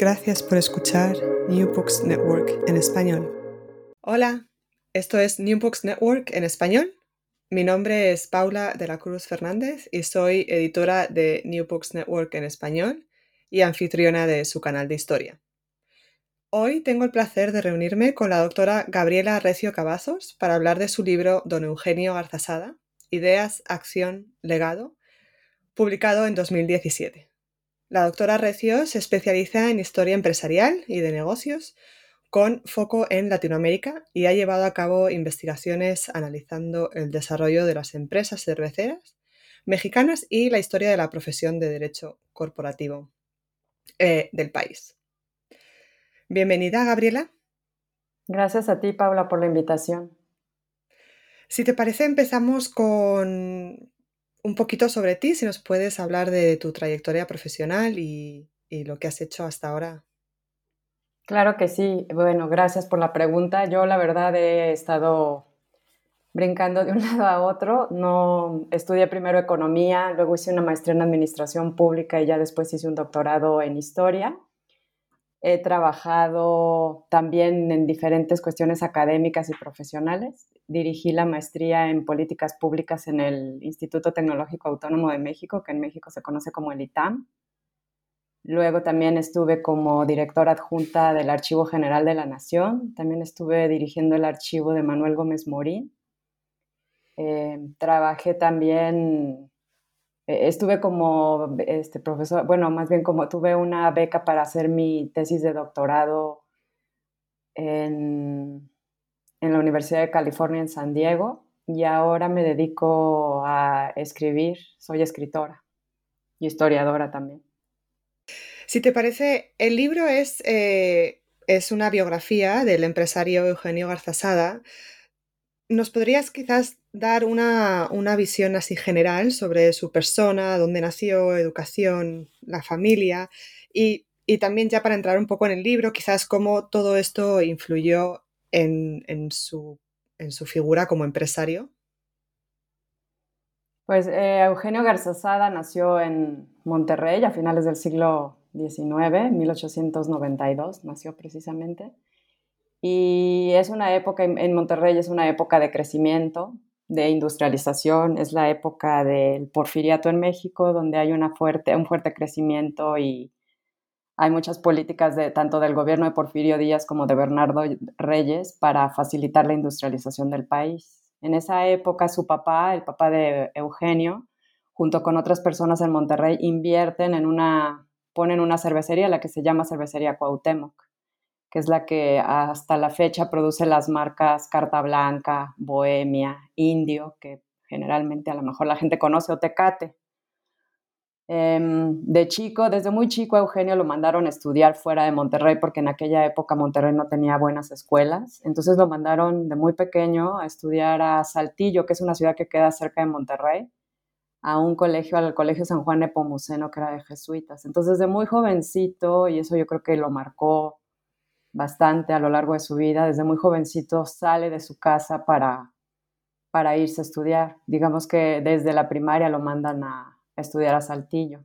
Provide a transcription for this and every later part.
Gracias por escuchar New Books Network en español. Hola, esto es New Books Network en español. Mi nombre es Paula de la Cruz Fernández y soy editora de New Books Network en español y anfitriona de su canal de historia. Hoy tengo el placer de reunirme con la doctora Gabriela Recio Cavazos para hablar de su libro Don Eugenio Garzasada, Ideas, Acción, Legado, publicado en 2017. La doctora Recio se especializa en historia empresarial y de negocios con foco en Latinoamérica y ha llevado a cabo investigaciones analizando el desarrollo de las empresas cerveceras mexicanas y la historia de la profesión de derecho corporativo eh, del país. Bienvenida, Gabriela. Gracias a ti, Paula, por la invitación. Si te parece, empezamos con un poquito sobre ti, si nos puedes hablar de tu trayectoria profesional y, lo que has hecho hasta ahora. Claro que sí. Bueno, gracias por la pregunta. Yo la verdad he estado brincando de un lado a otro. No estudié primero economía, luego hice una maestría en administración pública y ya después hice un doctorado en historia. He trabajado también en diferentes cuestiones académicas y profesionales. Dirigí la maestría en políticas públicas en el Instituto Tecnológico Autónomo de México, que en México se conoce como el ITAM. Luego también estuve como directora adjunta del Archivo General de la Nación. También estuve dirigiendo el archivo de Manuel Gómez Morín. Eh, trabajé también eh, estuve como este, profesor, bueno, más bien como tuve una beca para hacer mi tesis de doctorado en, en la Universidad de California en San Diego y ahora me dedico a escribir, soy escritora y historiadora también. Si te parece, el libro es, eh, es una biografía del empresario Eugenio Garzasada. ¿Nos podrías quizás dar una, visión así general sobre su persona, dónde nació, educación, la familia y, también ya para entrar un poco en el libro, quizás cómo todo esto influyó en, su, figura como empresario. Pues eh, Eugenio Garzazada nació en Monterrey a finales del siglo XIX, 1892, nació precisamente. Y es una época, en Monterrey es una época de crecimiento, de industrialización, es la época del porfiriato en México, donde hay una fuerte, un fuerte crecimiento y hay muchas políticas de, tanto del gobierno de Porfirio Díaz como de Bernardo Reyes para facilitar la industrialización del país. En esa época su papá, el papá de Eugenio, junto con otras personas en Monterrey, invierten en una, ponen una cervecería, la que se llama Cervecería Cuauhtémoc que es la que hasta la fecha produce las marcas Carta Blanca, Bohemia, Indio, que generalmente a lo mejor la gente conoce, o Tecate. Em, de chico, desde muy chico, Eugenio lo mandaron a estudiar fuera de Monterrey porque en aquella época Monterrey no tenía buenas escuelas. Entonces lo mandaron de muy pequeño a estudiar a Saltillo, que es una ciudad que queda cerca de Monterrey, a un colegio, al Colegio San Juan Nepomuceno, que era de jesuitas. Entonces, desde muy jovencito, y eso yo creo que lo marcó bastante a lo largo de su vida. Desde muy jovencito sale de su casa para para irse a estudiar. Digamos que desde la primaria lo mandan a estudiar a Saltillo.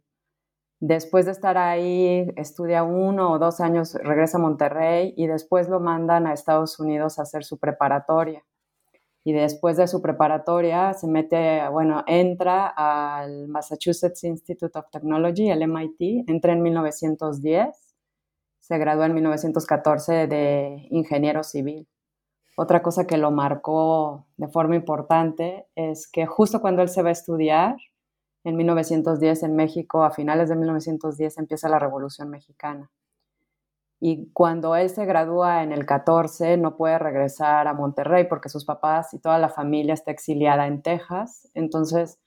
Después de estar ahí, estudia uno o dos años, regresa a Monterrey y después lo mandan a Estados Unidos a hacer su preparatoria. Y después de su preparatoria se mete, bueno, entra al Massachusetts Institute of Technology, el MIT, entra en 1910, se graduó en 1914 de ingeniero civil. Otra cosa que lo marcó de forma importante es que justo cuando él se va a estudiar, en 1910 en México, a finales de 1910 empieza la Revolución Mexicana. Y cuando él se gradúa en el 14, no puede regresar a Monterrey porque sus papás y toda la familia está exiliada en Texas. Entonces,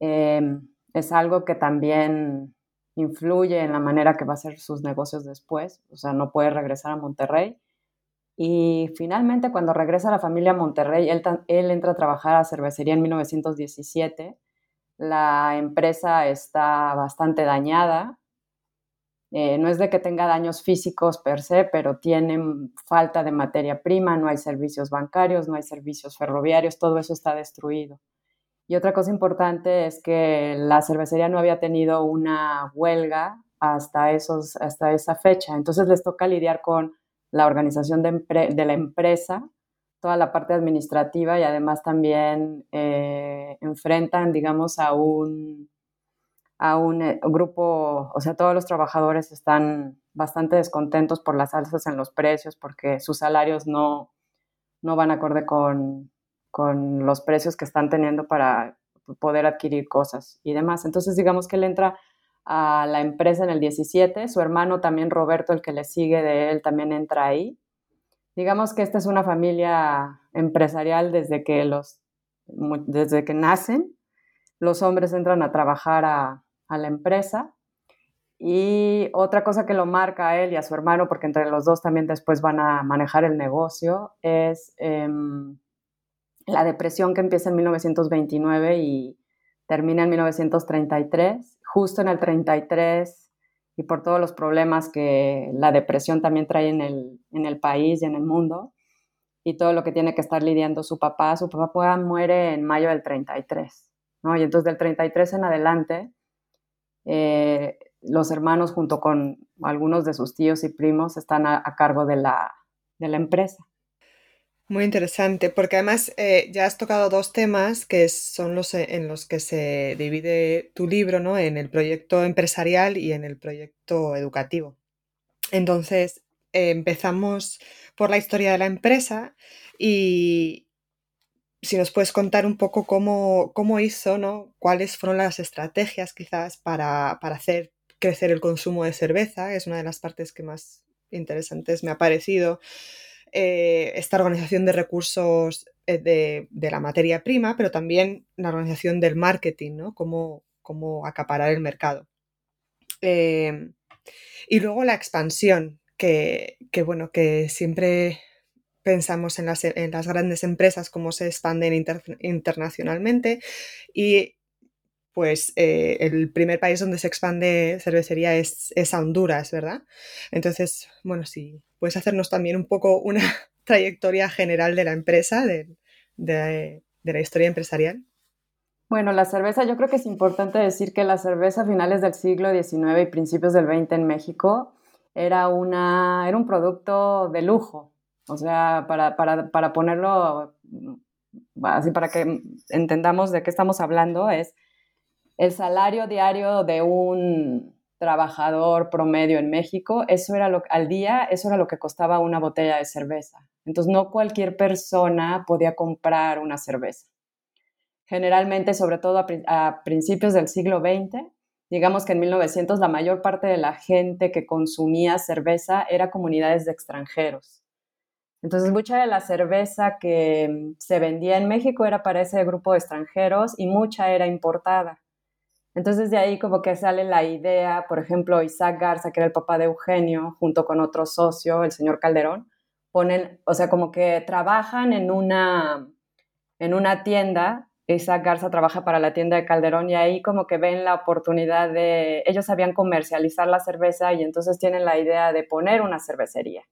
em, es algo que también influye en la manera que va a hacer sus negocios después. O sea, no puede regresar a Monterrey. Y finalmente, cuando regresa la familia a Monterrey, él, él entra a trabajar a cervecería en 1917 la empresa está bastante dañada. Eh, no es de que tenga daños físicos per se, pero tiene falta de materia prima, no hay servicios bancarios, no hay servicios ferroviarios, todo eso está destruido. Y otra cosa importante es que la cervecería no había tenido una huelga hasta, esos, hasta esa fecha. Entonces les toca lidiar con la organización de la empresa toda la parte administrativa y además también eh, enfrentan, digamos, a un, a un eh, grupo, o sea, todos los trabajadores están bastante descontentos por las alzas en los precios porque sus salarios no, no van acorde con, con los precios que están teniendo para poder adquirir cosas y demás. Entonces, digamos que él entra a la empresa en el 17, su hermano también Roberto, el que le sigue de él, también entra ahí digamos que esta es una familia empresarial desde que los desde que nacen. Los hombres entran a trabajar a, la empresa. Y otra cosa que lo marca a él y a su hermano, porque entre los dos también después van a manejar el negocio, es em, la depresión que empieza en 1929 y termina en 1933. Justo en el 33 y por todos los problemas que la depresión también trae en el, en el país y en el mundo, y todo lo que tiene que estar lidiando su papá. Su papá muere en mayo del 33, ¿no? Y entonces del 33 en adelante, eh, los hermanos junto con algunos de sus tíos y primos están a, cargo de la, de la empresa. Muy interesante, porque además eh, ya has tocado dos temas que son los eh, en los que se divide tu libro, ¿no? En el proyecto empresarial y en el proyecto educativo. Entonces, eh, empezamos por la historia de la empresa y si nos puedes contar un poco cómo, cómo hizo, ¿no? Cuáles fueron las estrategias quizás para, para hacer crecer el consumo de cerveza, es una de las partes que más interesantes me ha parecido. Eh, esta organización de recursos eh, de, la materia prima, pero también la organización del marketing, ¿no? Cómo, acaparar el mercado. Em, y luego la expansión, que, bueno, que siempre pensamos en las, en las, grandes empresas, cómo se expanden internacionalmente y pues eh, el primer país donde se expande cervecería es, es, Honduras, ¿verdad? Entonces, bueno, si puedes hacernos también un poco una trayectoria general de la empresa, de, la historia empresarial. Bueno, la cerveza, yo creo que es importante decir que la cerveza a finales del siglo XIX y principios del XX en México era, una, era un producto de lujo. O sea, para, para ponerlo así, para que entendamos de qué estamos hablando, es el salario diario de un trabajador promedio en México, eso era lo, al día, eso era lo que costaba una botella de cerveza. Entonces, no cualquier persona podía comprar una cerveza. Generalmente, sobre todo a, a principios del siglo XX, digamos que en 1900 la mayor parte de la gente que consumía cerveza era comunidades de extranjeros. Entonces, mucha de la cerveza que se vendía en México era para ese grupo de extranjeros y mucha era importada. Entonces de ahí como que sale la idea, por ejemplo, Isaac Garza, que era el papá de Eugenio, junto con otro socio, el señor Calderón, ponen, o sea, como que trabajan en una, en una tienda, Isaac Garza trabaja para la tienda de Calderón y ahí como que ven la oportunidad de, ellos sabían comercializar la cerveza y entonces tienen la idea de poner una cervecería.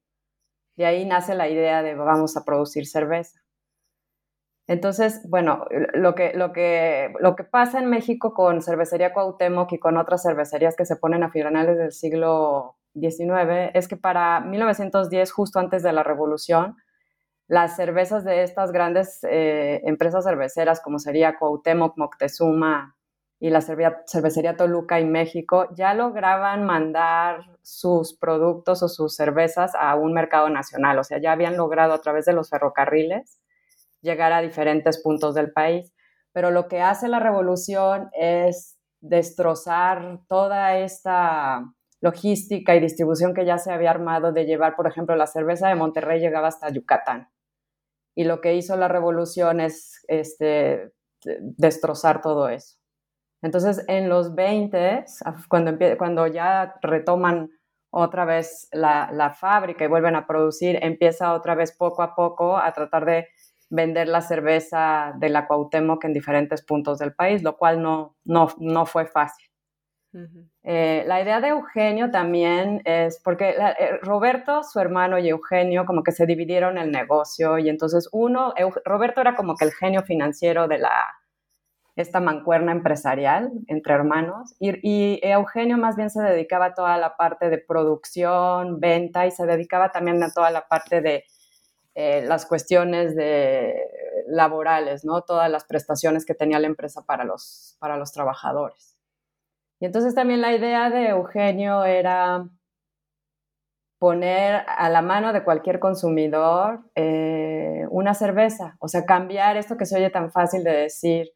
Y ahí nace la idea de vamos a producir cerveza. Entonces, bueno, lo que, lo, que, lo que pasa en México con Cervecería Cuauhtémoc y con otras cervecerías que se ponen a finales del siglo XIX es que para 1910, justo antes de la Revolución, las cervezas de estas grandes eh, empresas cerveceras, como sería Cuauhtémoc, Moctezuma y la cervecería Toluca y México, ya lograban mandar sus productos o sus cervezas a un mercado nacional. O sea, ya habían logrado a través de los ferrocarriles llegar a diferentes puntos del país. Pero lo que hace la revolución es destrozar toda esta logística y distribución que ya se había armado de llevar, por ejemplo, la cerveza de Monterrey llegaba hasta Yucatán. Y lo que hizo la revolución es este, destrozar todo eso. Entonces, en los 20, cuando, cuando ya retoman otra vez la, la, fábrica y vuelven a producir, empieza otra vez poco a poco a tratar de vender la cerveza de la Cuauhtémoc en diferentes puntos del país, lo cual no, no, no fue fácil. Eh, la idea de Eugenio también es porque eh, Roberto, su hermano y Eugenio como que se dividieron el negocio y entonces uno, Roberto era como que el genio financiero de la, esta mancuerna empresarial entre hermanos y, y, Eugenio más bien se dedicaba a toda la parte de producción, venta y se dedicaba también a toda la parte de eh, las cuestiones de laborales, ¿no? Todas las prestaciones que tenía la empresa para los, para los trabajadores. Y entonces también la idea de Eugenio era poner a la mano de cualquier consumidor eh, una cerveza, o sea, cambiar esto que se oye tan fácil de decir,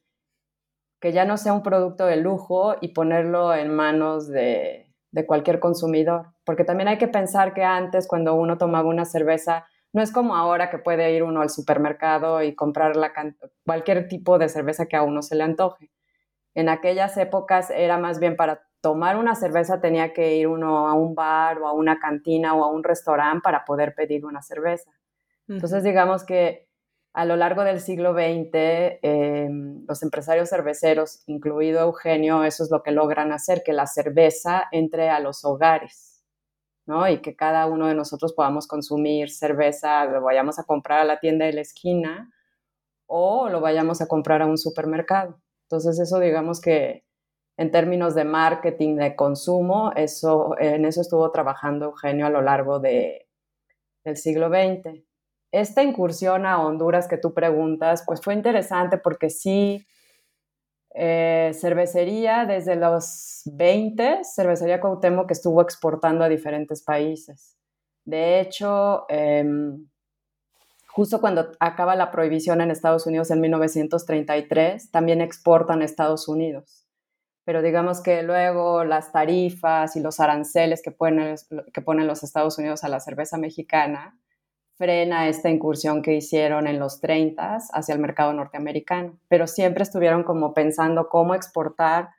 que ya no sea un producto de lujo y ponerlo en manos de, de cualquier consumidor, porque también hay que pensar que antes cuando uno tomaba una cerveza, no es como ahora que puede ir uno al supermercado y comprar la cualquier tipo de cerveza que a uno se le antoje. En aquellas épocas era más bien para tomar una cerveza tenía que ir uno a un bar o a una cantina o a un restaurante para poder pedir una cerveza. Entonces, digamos que a lo largo del siglo XX, em, los empresarios cerveceros, incluido Eugenio, eso es lo que logran hacer, que la cerveza entre a los hogares y que cada uno de nosotros podamos consumir cerveza, lo vayamos a comprar a la tienda de la esquina o lo vayamos a comprar a un supermercado. Entonces eso digamos que en términos de marketing, de consumo, eso, en eso estuvo trabajando Eugenio a lo largo de, del siglo XX. Esta incursión a Honduras que tú preguntas, pues fue interesante porque sí eh, cervecería desde los 20, cervecería Cuauhtémoc que estuvo exportando a diferentes países. De hecho, em, justo cuando acaba la prohibición en Estados Unidos en 1933, también exportan a Estados Unidos. Pero digamos que luego las tarifas y los aranceles que ponen, que ponen los Estados Unidos a la cerveza mexicana frena esta incursión que hicieron en los 30 hacia el mercado norteamericano, pero siempre estuvieron como pensando cómo exportar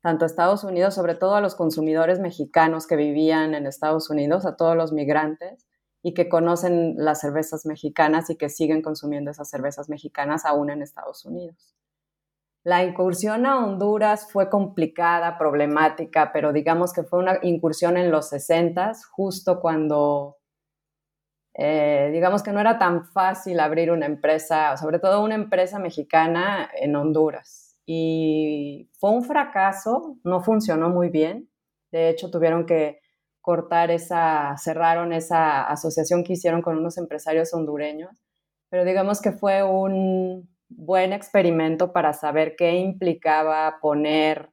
tanto a Estados Unidos, sobre todo a los consumidores mexicanos que vivían en Estados Unidos, a todos los migrantes y que conocen las cervezas mexicanas y que siguen consumiendo esas cervezas mexicanas aún en Estados Unidos. La incursión a Honduras fue complicada, problemática, pero digamos que fue una incursión en los 60, justo cuando eh, digamos que no era tan fácil abrir una empresa, sobre todo una empresa mexicana en Honduras. Y fue un fracaso, no funcionó muy bien. De hecho, tuvieron que cortar esa, cerraron esa asociación que hicieron con unos empresarios hondureños. Pero digamos que fue un buen experimento para saber qué implicaba poner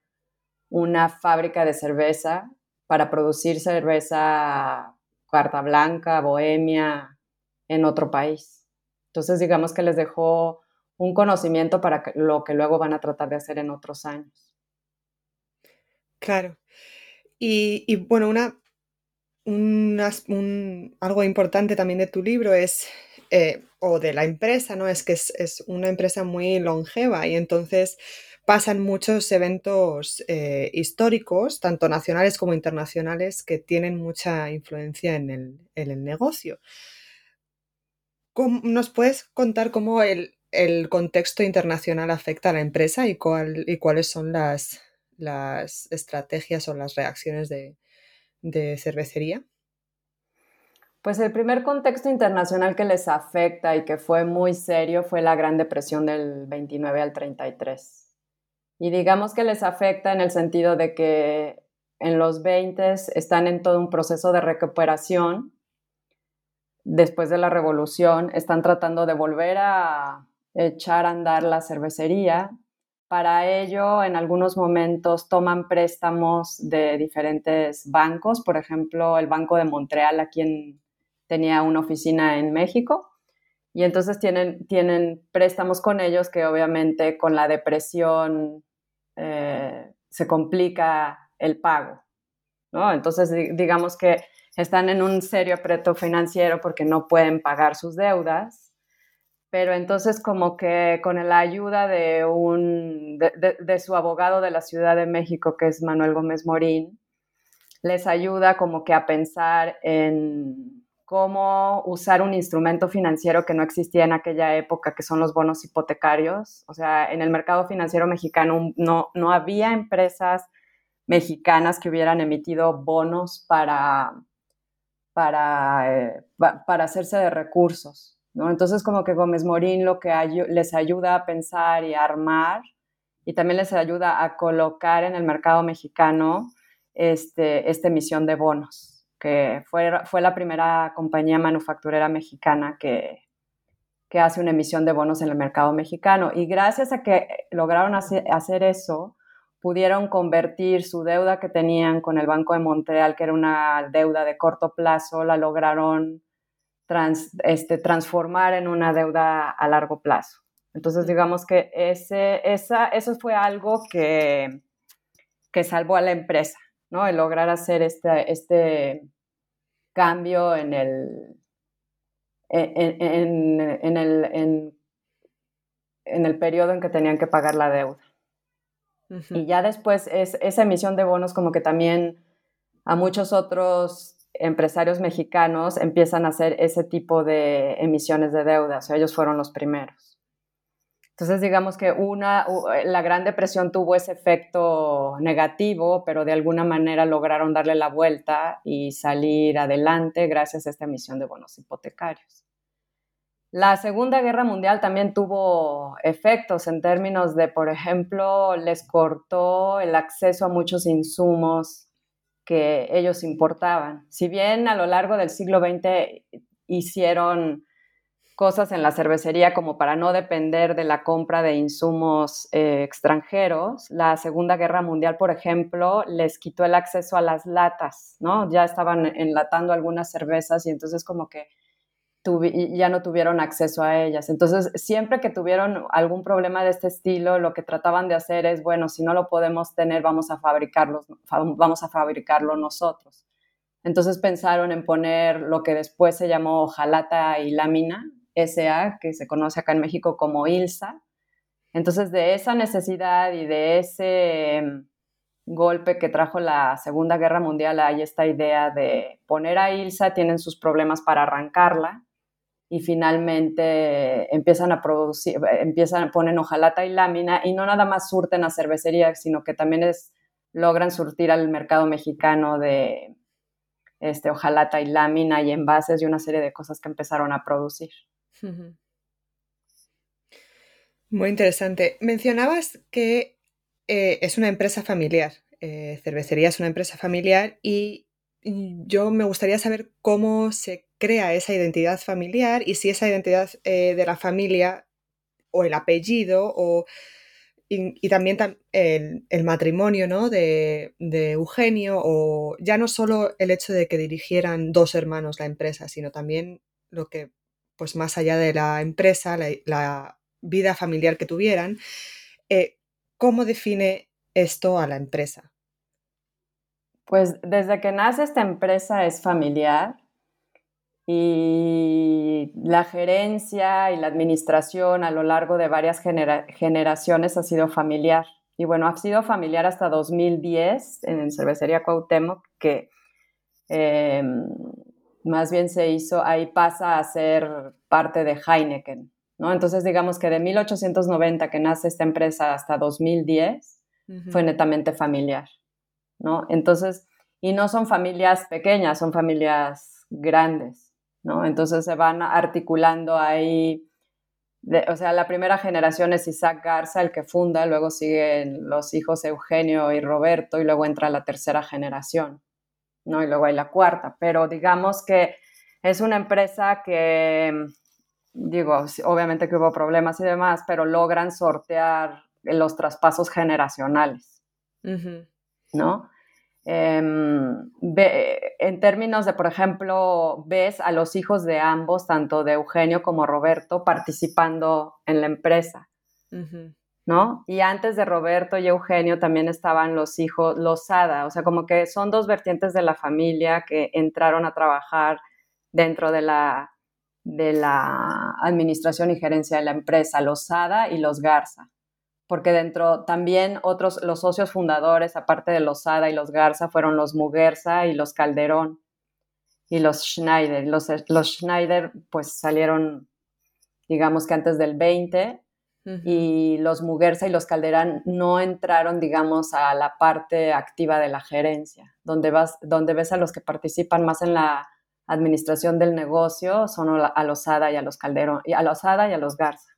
una fábrica de cerveza para producir cerveza Carta Blanca, Bohemia, en otro país. Entonces, digamos que les dejó un conocimiento para lo que luego van a tratar de hacer en otros años. Claro. Y, bueno, una, algo importante también de tu libro es, eh, o de la empresa, ¿no? Es que es, es una empresa muy longeva y entonces pasan muchos eventos eh, históricos, tanto nacionales como internacionales, que tienen mucha influencia en el, negocio. ¿Nos puedes contar cómo el, contexto internacional afecta a la empresa y, cuáles son las, estrategias o las reacciones de, cervecería? Pues el primer contexto internacional que les afecta y que fue muy serio fue la Gran Depresión del 29 al 33. Y digamos que les afecta en el sentido de que en los 20 están en todo un proceso de recuperación. Después de la revolución, están tratando de volver a echar a andar la cervecería. Para ello, en algunos momentos toman préstamos de diferentes bancos, por ejemplo, el Banco de Montreal, a quien tenía una oficina en México, y entonces tienen, tienen préstamos con ellos que obviamente con la depresión eh, se complica el pago, ¿no? Entonces, digamos que están en un serio aprieto financiero porque no pueden pagar sus deudas, pero entonces como que con la ayuda de, un, de, su abogado de la Ciudad de México, que es Manuel Gómez Morín, les ayuda como que a pensar en cómo usar un instrumento financiero que no existía en aquella época, que son los bonos hipotecarios. O sea, en el mercado financiero mexicano no, no había empresas mexicanas que hubieran emitido bonos para, para, eh, para hacerse de recursos. ¿no? Entonces, como que Gómez Morín lo que les ayuda a pensar y a armar y también les ayuda a colocar en el mercado mexicano este, esta emisión de bonos que fue, fue la primera compañía manufacturera mexicana que, que hace una emisión de bonos en el mercado mexicano. Y gracias a que lograron hacer eso, pudieron convertir su deuda que tenían con el Banco de Montreal, que era una deuda de corto plazo, la lograron este, transformar en una deuda a largo plazo. Entonces, digamos que ese, esa, eso fue algo que, que salvó a la empresa. ¿No? El lograr hacer este, este cambio en el, en, el, en, el periodo en que tenían que pagar la deuda. Y ya después es, esa emisión de bonos como que también a muchos otros empresarios mexicanos empiezan a hacer ese tipo de emisiones de deuda, o sea, ellos fueron los primeros. Entonces, digamos que una, eh, la Gran Depresión tuvo ese efecto negativo, pero de alguna manera lograron darle la vuelta y salir adelante gracias a esta emisión de bonos hipotecarios. La Segunda Guerra Mundial también tuvo efectos en términos de, por ejemplo, les cortó el acceso a muchos insumos que ellos importaban. Si bien a lo largo del siglo XX hicieron cosas en la cervecería como para no depender de la compra de insumos eh, extranjeros. La Segunda Guerra Mundial, por ejemplo, les quitó el acceso a las latas, ¿no? Ya estaban enlatando algunas cervezas y entonces como que ya no tuvieron acceso a ellas. Entonces, siempre que tuvieron algún problema de este estilo, lo que trataban de hacer es, bueno, si no lo podemos tener, vamos a fabricarlo, vamos a fabricarlo nosotros. Entonces pensaron en poner lo que después se llamó jalata y lámina, SA, que se conoce acá en México como ILSA. Entonces, de esa necesidad y de ese mm, golpe que trajo la Segunda Guerra Mundial, hay esta idea de poner a ILSA, tienen sus problemas para arrancarla y finalmente empiezan a producir, empiezan, ponen hojalata y lámina y no nada más surten a cervecería, sino que también es, logran surtir al mercado mexicano de este, hojalata y lámina y envases y una serie de cosas que empezaron a producir. Muy interesante. Mencionabas que eh, es una empresa familiar. Eh, cervecería es una empresa familiar y yo me gustaría saber cómo se crea esa identidad familiar y si esa identidad eh, de la familia o el apellido o, y, también el, matrimonio ¿no? de, de, Eugenio o ya no solo el hecho de que dirigieran dos hermanos la empresa, sino también lo que pues más allá de la empresa, la, vida familiar que tuvieran, eh, ¿cómo define esto a la empresa? Pues desde que nace esta empresa es familiar y la gerencia y la administración a lo largo de varias generaciones ha sido familiar. Y bueno, ha sido familiar hasta 2010 en Cervecería Cuauhtémoc, que em, más bien se hizo, ahí pasa a ser parte de Heineken, ¿no? Entonces digamos que de 1890 que nace esta empresa hasta 2010 fue netamente familiar, ¿no? Entonces, y no son familias pequeñas, son familias grandes. ¿no? Entonces se van articulando ahí, o sea, la primera generación es Isaac Garza, el que funda, luego siguen los hijos Eugenio y Roberto y luego entra la tercera generación, ¿no? Y luego hay la cuarta, pero digamos que es una empresa que, digo, obviamente que hubo problemas y demás, pero logran sortear los traspasos generacionales, ¿no? Em, en términos de, por ejemplo, ves a los hijos de ambos, tanto de Eugenio como Roberto, participando en la empresa, ¿no? Y antes de Roberto y Eugenio también estaban los hijos, los Sada, o sea, como que son dos vertientes de la familia que entraron a trabajar dentro de la, de la administración y gerencia de la empresa, los Sada y los Garza porque dentro también otros, los socios fundadores, aparte de los Sada y los Garza, fueron los Muguerza y los Calderón y los Schneider. Los, los Schneider pues salieron, digamos que antes del 20 y los Muguerza y los Calderón no entraron, digamos, a la parte activa de la gerencia, donde, vas, donde ves a los que participan más en la administración del negocio son a los Sada y a los Calderón, y a los Sada y a los Garza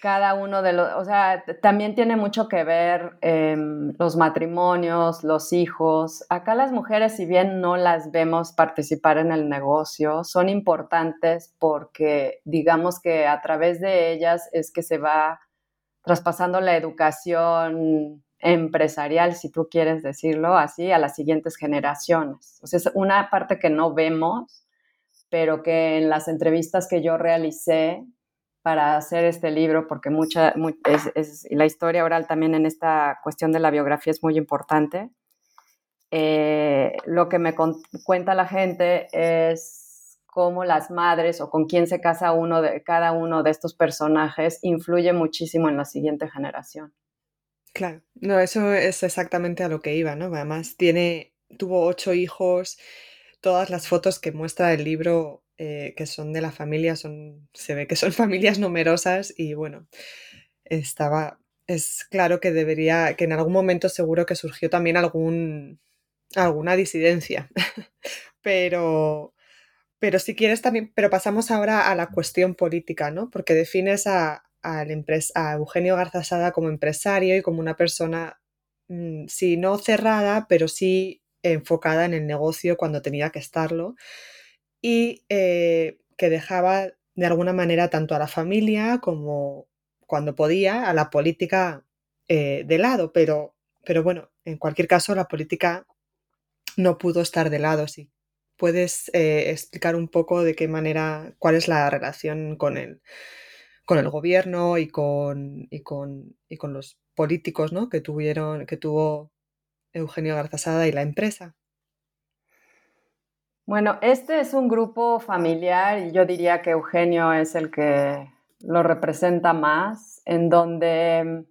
cada uno de los, o sea, también tiene mucho que ver em, los matrimonios, los hijos. Acá las mujeres, si bien no las vemos participar en el negocio, son importantes porque digamos que a través de ellas es que se va traspasando la educación empresarial, si tú quieres decirlo así, a las siguientes generaciones. O sea, es una parte que no vemos, pero que en las entrevistas que yo realicé para hacer este libro, porque mucha, es, la historia oral también en esta cuestión de la biografía es muy importante. Eh, lo que me cuenta la gente es cómo las madres o con quién se casa uno de cada uno de estos personajes influye muchísimo en la siguiente generación. Claro, no, eso es exactamente a lo que iba, ¿no? Además, tiene, tuvo ocho hijos, todas las fotos que muestra el libro eh, que son de la familia, son, se ve que son familias numerosas y bueno, estaba, es claro que debería, que en algún momento seguro que surgió también algún, alguna disidencia, pero, pero si quieres también, pero pasamos ahora a la cuestión política, ¿no? Porque defines a, a, a Eugenio Garzasada como empresario y como una persona, mm, sí, no cerrada, pero sí enfocada en el negocio cuando tenía que estarlo y eh, que dejaba de alguna manera tanto a la familia como cuando podía a la política eh, de lado, pero, pero bueno, en cualquier caso la política no pudo estar de lado. Si puedes eh, explicar un poco de qué manera, cuál es la relación con el, con el gobierno y con, y con, y con los políticos ¿no? que tuvieron, que tuvo Eugenio Garzasada y la empresa. Bueno, este es un grupo familiar y yo diría que Eugenio es el que lo representa más, en donde,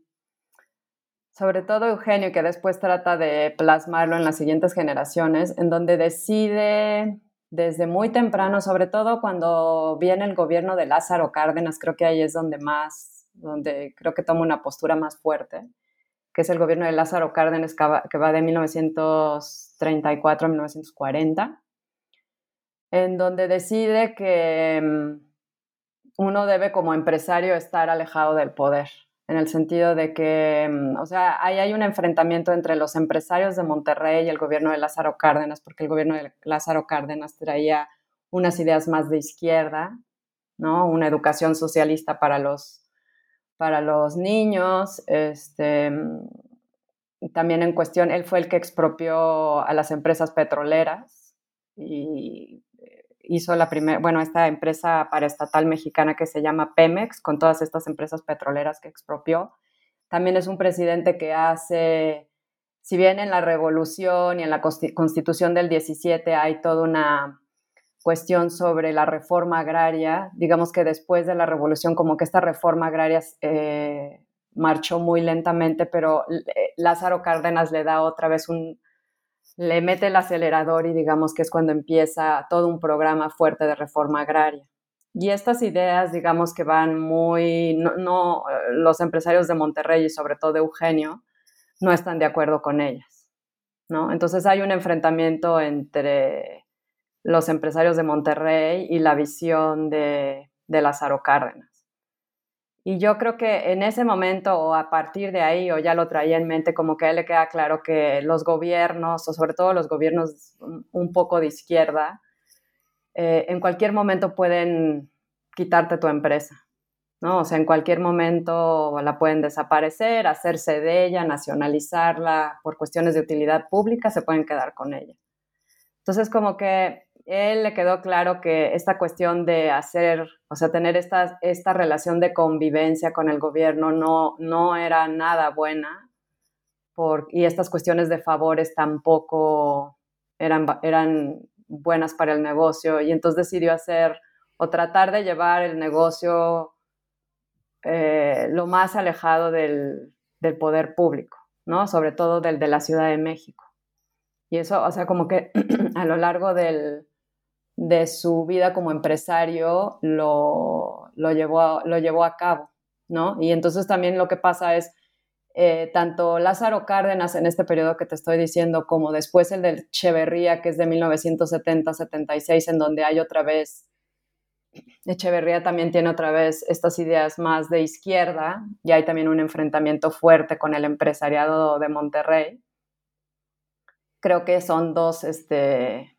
sobre todo Eugenio, que después trata de plasmarlo en las siguientes generaciones, en donde decide desde muy temprano, sobre todo cuando viene el gobierno de Lázaro Cárdenas, creo que ahí es donde más, donde creo que toma una postura más fuerte, que es el gobierno de Lázaro Cárdenas que va de 1934 a 1940 en donde decide que mm, uno debe como empresario estar alejado del poder, en el sentido de que, mm, o sea, ahí hay un enfrentamiento entre los empresarios de Monterrey y el gobierno de Lázaro Cárdenas, porque el gobierno de Lázaro Cárdenas traía unas ideas más de izquierda, ¿no? Una educación socialista para los, para los niños, este, mm, también en cuestión, él fue el que expropió a las empresas petroleras y hizo la primera, bueno, esta empresa paraestatal mexicana que se llama Pemex, con todas estas empresas petroleras que expropió. También es un presidente que hace, si bien en la revolución y en la constitución del 17 hay toda una cuestión sobre la reforma agraria, digamos que después de la revolución como que esta reforma agraria eh, marchó muy lentamente, pero eh, Lázaro Cárdenas le da otra vez un, le mete el acelerador y digamos que es cuando empieza todo un programa fuerte de reforma agraria. Y estas ideas, digamos que van muy, no, los empresarios de Monterrey y sobre todo Eugenio no están de acuerdo con ellas, ¿no? Entonces hay un enfrentamiento entre los empresarios de Monterrey y la visión de, de Lázaro Cárdenas. Y yo creo que en ese momento o a partir de ahí, o ya lo traía en mente, como que a él le queda claro que los gobiernos, o sobre todo los gobiernos un poco de izquierda, eh, en cualquier momento pueden quitarte tu empresa, ¿no? O sea, en cualquier momento la pueden desaparecer, hacerse de ella, nacionalizarla por cuestiones de utilidad pública, se pueden quedar con ella. Entonces, como que él le quedó claro que esta cuestión de hacer, o sea, tener esta, esta relación de convivencia con el gobierno no, no era nada buena por, y estas cuestiones de favores tampoco eran, eran buenas para el negocio y entonces decidió hacer o tratar de llevar el negocio eh, lo más alejado del, del poder público, ¿no? Sobre todo del de la Ciudad de México. Y eso, o sea, como que a lo largo del, de su vida como empresario lo, lo, llevó, a, lo llevó a cabo, ¿no? Y entonces también lo que pasa es, eh, tanto Lázaro Cárdenas en este periodo que te estoy diciendo, como después el del Echeverría, que es de 1970-76, en donde hay otra vez, Echeverría también tiene otra vez estas ideas más de izquierda, y hay también un enfrentamiento fuerte con el empresariado de Monterrey. Creo que son dos, este,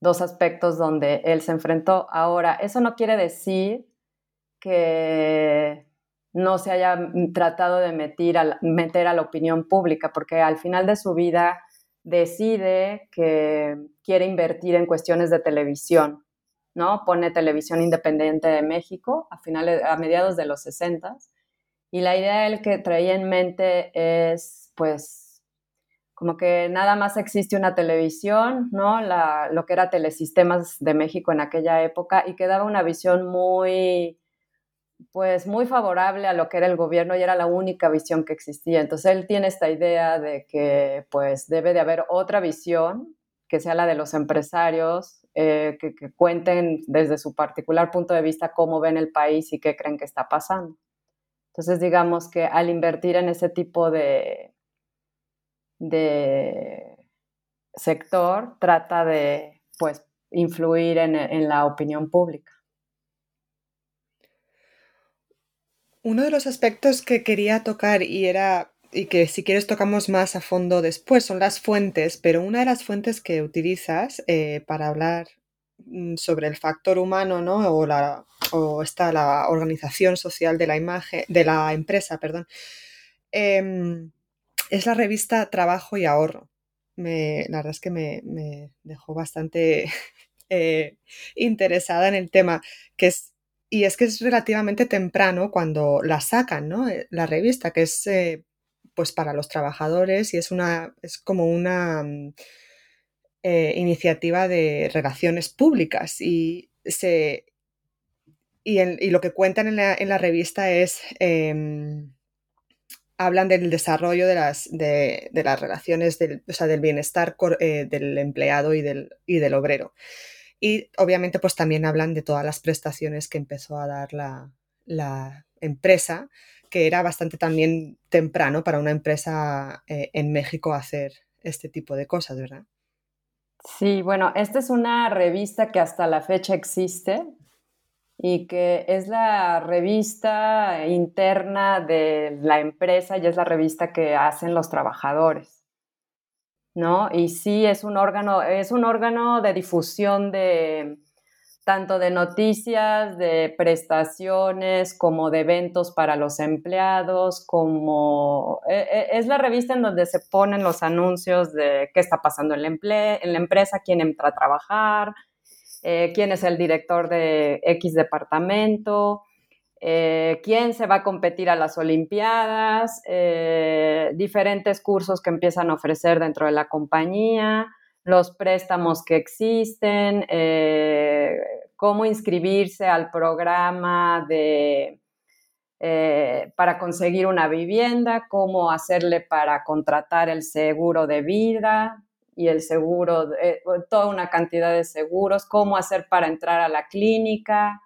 dos aspectos donde él se enfrentó. Ahora, eso no quiere decir que no se haya tratado de meter a, meter a la opinión pública, porque al final de su vida decide que quiere invertir en cuestiones de televisión, ¿no? Pone Televisión Independiente de México a, finales, a mediados de los 60 y la idea él que traía en mente es, pues, como que nada más existe una televisión, ¿no? lo que era Telesistemas de México en aquella época y que daba una visión muy, pues muy favorable a lo que era el gobierno y era la única visión que existía. Entonces él tiene esta idea de que pues debe de haber otra visión que sea la de los empresarios, eh, que, que cuenten desde su particular punto de vista cómo ven el país y qué creen que está pasando. Entonces digamos que al invertir en ese tipo de, de sector trata de pues influir en, la opinión pública. Uno de los aspectos que quería tocar y era y que si quieres tocamos más a fondo después son las fuentes, pero una de las fuentes que utilizas eh, para hablar mm, sobre el factor humano, ¿no? O, la, o está la organización social de la imagen, de la empresa, perdón. Em, es la revista Trabajo y Ahorro. Me, la verdad es que me, dejó bastante eh, interesada en el tema, que es, y es que es relativamente temprano cuando la sacan, ¿no? Eh, la revista, que es eh, pues para los trabajadores y es una, es como una mm, iniciativa de relaciones públicas y se y, lo que cuentan en la, en la revista es em, hablan del desarrollo de las, de, las relaciones, del, o sea, del bienestar eh, del empleado y del, y del obrero. Y obviamente pues también hablan de todas las prestaciones que empezó a dar la, la empresa, que era bastante también temprano para una empresa eh, en México hacer este tipo de cosas, ¿verdad? Sí, bueno, esta es una revista que hasta la fecha existe, y que es la revista interna de la empresa y es la revista que hacen los trabajadores. ¿No? Y sí es un órgano, es un órgano de difusión de tanto de noticias, de prestaciones, como de eventos para los empleados, como e, e, es la revista en donde se ponen los anuncios de qué está pasando en la, en la empresa, quién entra a trabajar, eh, quién es el director de X departamento, eh, quién se va a competir a las Olimpiadas, eh, diferentes cursos que empiezan a ofrecer dentro de la compañía, los préstamos que existen, cómo inscribirse al programa de, para conseguir una vivienda, cómo hacerle para contratar el seguro de vida, y el seguro, eh, toda una cantidad de seguros, cómo hacer para entrar a la clínica,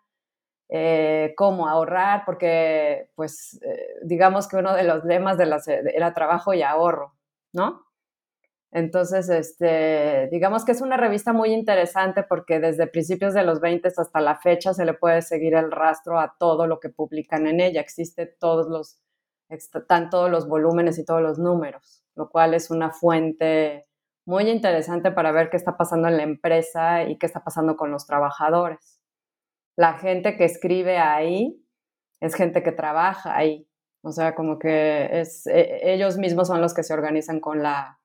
eh, cómo ahorrar, porque pues eh, digamos que uno de los lemas de la, era trabajo y ahorro, ¿no? Entonces, este, digamos que es una revista muy interesante porque desde principios de los 20 hasta la fecha se le puede seguir el rastro a todo lo que publican en ella. Existe todos los, están todos los volúmenes y todos los números, lo cual es una fuente muy interesante para ver qué está pasando en la empresa y qué está pasando con los trabajadores. La gente que escribe ahí es gente que trabaja ahí. O sea, como que es, e, ellos mismos son los que se organizan con la,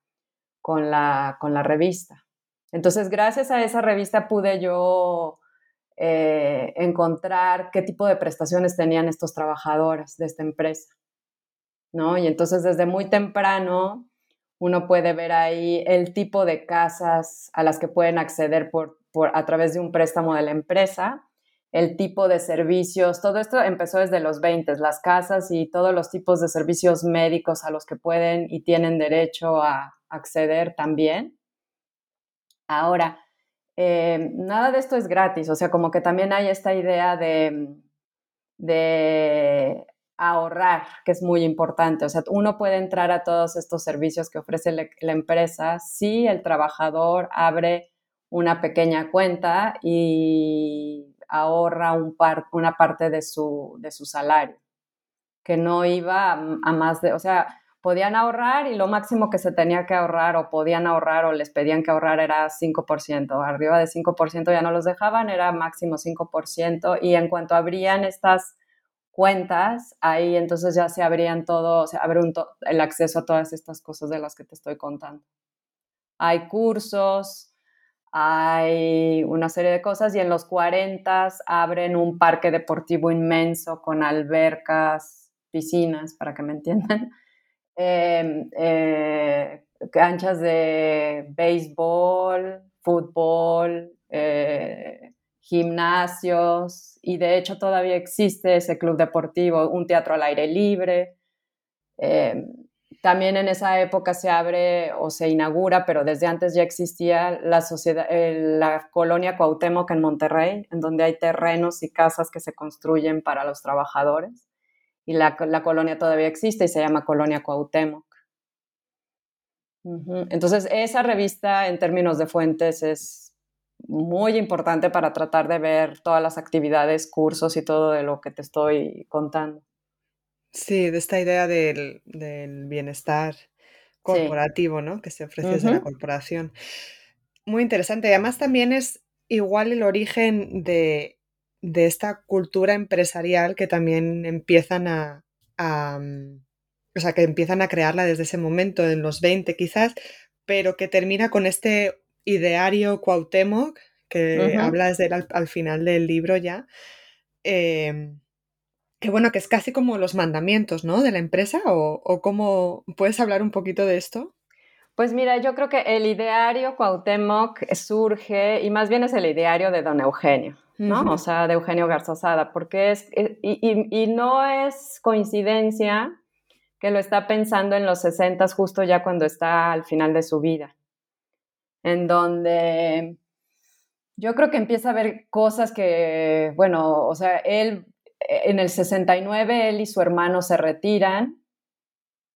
con la, con la revista. Entonces, gracias a esa revista pude yo eh, encontrar qué tipo de prestaciones tenían estos trabajadores de esta empresa. ¿no? Y entonces desde muy temprano uno puede ver ahí el tipo de casas a las que pueden acceder por, a través de un préstamo de la empresa, el tipo de servicios, todo esto empezó desde los 20, las casas y todos los tipos de servicios médicos a los que pueden y tienen derecho a, acceder también. Ahora, eh, nada de esto es gratis, o sea, como que también hay esta idea de, de ahorrar, que es muy importante. O sea, uno puede entrar a todos estos servicios que ofrece la empresa si el trabajador abre una pequeña cuenta y ahorra un una parte de su, de su salario, que no iba a más de, o sea, podían ahorrar y lo máximo que se tenía que ahorrar o podían ahorrar o les pedían que ahorrar era 5%. Arriba de 5% ya no los dejaban, era máximo 5%. Y en cuanto abrían estas cuentas, ahí entonces ya se abrían todo, se abre el acceso a todas estas cosas de las que te estoy contando. Hay cursos, hay una serie de cosas y en los 40 abren un parque deportivo inmenso con albercas, piscinas, para que me entiendan Em, eh, canchas de béisbol, fútbol, eh, gimnasios y de hecho todavía existe ese club deportivo, un teatro al aire libre. Em, también en esa época se abre o se inaugura, pero desde antes ya existía la, sociedad, la colonia Cuauhtémoc en Monterrey, en donde hay terrenos y casas que se construyen para los trabajadores y la, colonia todavía existe y se llama Colonia Cuauhtémoc. Entonces, esa revista en términos de fuentes es muy importante para tratar de ver todas las actividades, cursos y todo de lo que te estoy contando. Sí, de esta idea del, bienestar corporativo, ¿no? Que se ofrece desde la corporación. Muy interesante. Además, también es igual el origen de de esta cultura empresarial que también empiezan a, mm, o sea, que empiezan a crearla desde ese momento, en los 20 quizás, pero que termina con este ideario Cuauhtémoc, que hablas de al, final del libro ya, em, que bueno, que es casi como los mandamientos, ¿no? De la empresa, o, o cómo, ¿puedes hablar un poquito de esto? Pues mira, yo creo que el ideario Cuauhtémoc surge, y más bien es el ideario de don Eugenio. ¿no? O sea, de Eugenio Garzazada, porque es, eh, y, no es coincidencia que lo está pensando en los 60 justo ya cuando está al final de su vida, en donde yo creo que empieza a ver cosas que, bueno, o sea, él, en el 69, él y su hermano se retiran,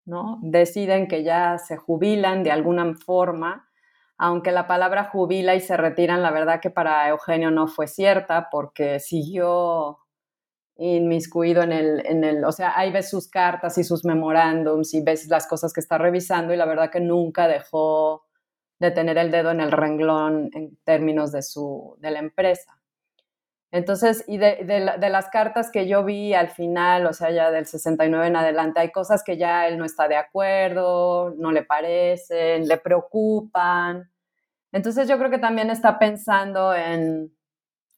¿no? Deciden que ya se jubilan de alguna forma aunque la palabra jubila y se retiran, la verdad que para Eugenio no fue cierta porque siguió inmiscuido en el, en el, o sea, ahí ves sus cartas y sus memorándums y ves las cosas que está revisando y la verdad que nunca dejó de tener el dedo en el renglón en términos de, su, de la empresa. Entonces, y de, de, las cartas que yo vi al final, o sea, ya del 69 en adelante, hay cosas que ya él no está de acuerdo, no le parecen, le preocupan. Entonces, yo creo que también está pensando en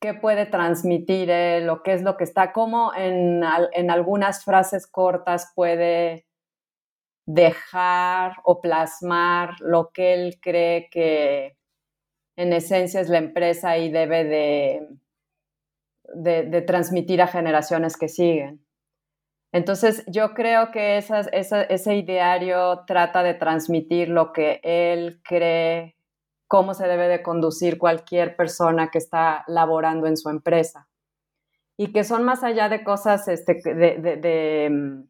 qué puede transmitir él, o qué es lo que está, cómo en, en algunas frases cortas puede dejar o plasmar lo que él cree que en esencia es la empresa y debe de de, transmitir a generaciones que siguen. Entonces, yo creo que ese ideario trata de transmitir lo que él cree, cómo se debe de conducir cualquier persona que está laborando en su empresa. Y que son más allá de cosas este, de,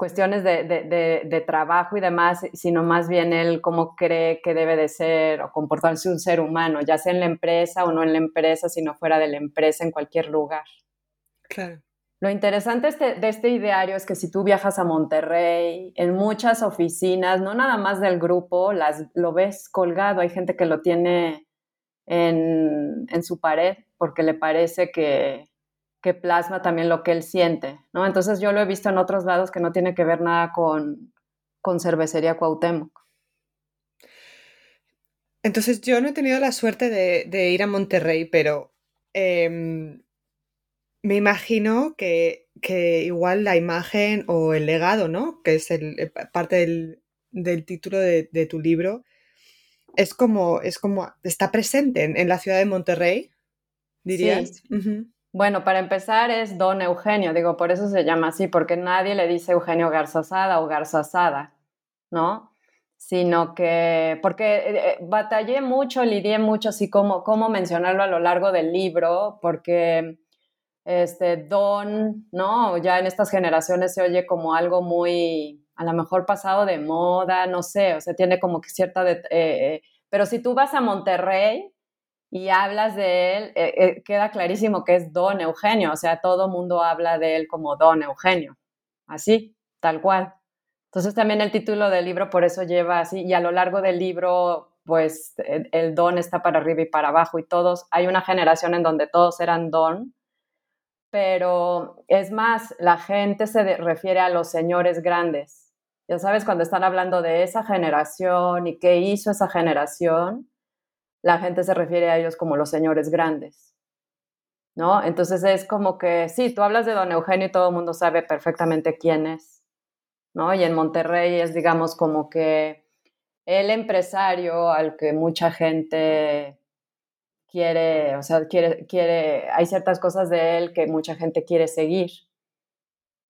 cuestiones de, trabajo y demás, sino más bien él cómo cree que debe de ser o comportarse un ser humano, ya sea en la empresa o no en la empresa, sino fuera de la empresa, en cualquier lugar. Claro. Lo interesante este, de este ideario es que si tú viajas a Monterrey, en muchas oficinas, no nada más del grupo, las, lo ves colgado, hay gente que lo tiene en, en su pared porque le parece que, que plasma también lo que él siente, ¿no? Entonces yo lo he visto en otros lados que no tiene que ver nada con, con cervecería Cuauhtémoc. Entonces yo no he tenido la suerte de, ir a Monterrey, pero em, me imagino que, igual la imagen o el legado, ¿no? Que es el, eh, parte del, título de, tu libro, es como, es como, está presente en, la ciudad de Monterrey, dirías. Bueno, para empezar es Don Eugenio, digo, por eso se llama así, porque nadie le dice Eugenio Garzazada o Garzazada, ¿no? Sino que, porque eh, eh, batallé mucho, lidié mucho así como cómo mencionarlo a lo largo del libro, porque este Don, ¿no? Ya en estas generaciones se oye como algo muy, a lo mejor pasado de moda, no sé, o sea, tiene como que cierta, eh, pero si tú vas a Monterrey, y hablas de él, eh, eh, queda clarísimo que es Don Eugenio, o sea, todo mundo habla de él como Don Eugenio, así, tal cual. Entonces también el título del libro por eso lleva así, y a lo largo del libro, pues el, Don está para arriba y para abajo, y todos, hay una generación en donde todos eran Don, pero es más, la gente se refiere a los señores grandes. Ya sabes, cuando están hablando de esa generación y qué hizo esa generación, la gente se refiere a ellos como los señores grandes, ¿no? Entonces es como que, sí, tú hablas de don Eugenio y todo el mundo sabe perfectamente quién es, ¿no? Y en Monterrey es, digamos, como que el empresario al que mucha gente quiere, o sea, quiere, quiere, hay ciertas cosas de él que mucha gente quiere seguir,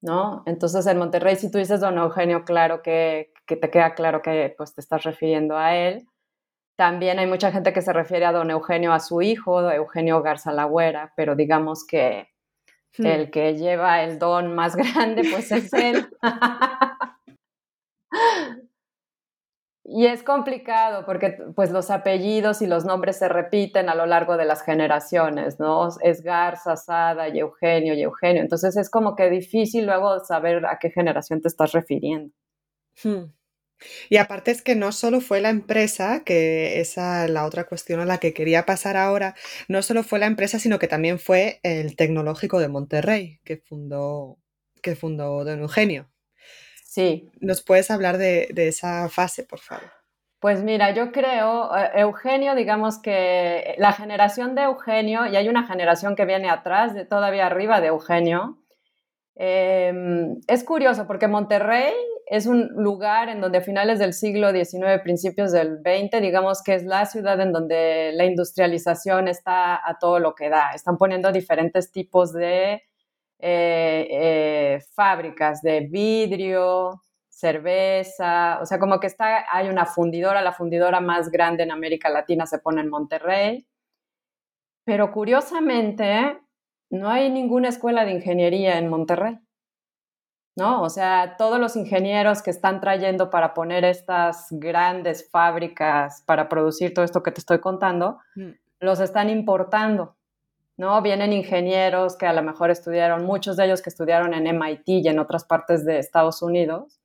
¿no? Entonces en Monterrey, si tú dices don Eugenio, claro que, que te queda claro que pues te estás refiriendo a él, también hay mucha gente que se refiere a don Eugenio, a su hijo, Eugenio Garza Lagüera, pero digamos que hmm. el que lleva el don más grande, pues es él. y es complicado porque pues los apellidos y los nombres se repiten a lo largo de las generaciones, ¿no? Es Garza, Sada y Eugenio y Eugenio. Entonces es como que difícil luego saber a qué generación te estás refiriendo. Hmm. Y aparte es que no solo fue la empresa, que esa es la otra cuestión a la que quería pasar ahora, no solo fue la empresa, sino que también fue el Tecnológico de Monterrey, que fundó, que fundó Don Eugenio. Sí. ¿Nos puedes hablar de, esa fase, por favor? Pues mira, yo creo, eh, Eugenio, digamos que la generación de Eugenio, y hay una generación que viene atrás, de todavía arriba de Eugenio, em, es curioso porque Monterrey es un lugar en donde a finales del siglo XIX, principios del XX, digamos que es la ciudad en donde la industrialización está a todo lo que da. Están poniendo diferentes tipos de eh, eh, fábricas de vidrio, cerveza, o sea, como que está, hay una fundidora, la fundidora más grande en América Latina se pone en Monterrey, pero curiosamente no hay ninguna escuela de ingeniería en Monterrey. ¿no? O sea, todos los ingenieros que están trayendo para poner estas grandes fábricas para producir todo esto que te estoy contando, mm. los están importando, ¿no? Vienen ingenieros que a lo mejor estudiaron, muchos de ellos que estudiaron en MIT y en otras partes de Estados Unidos,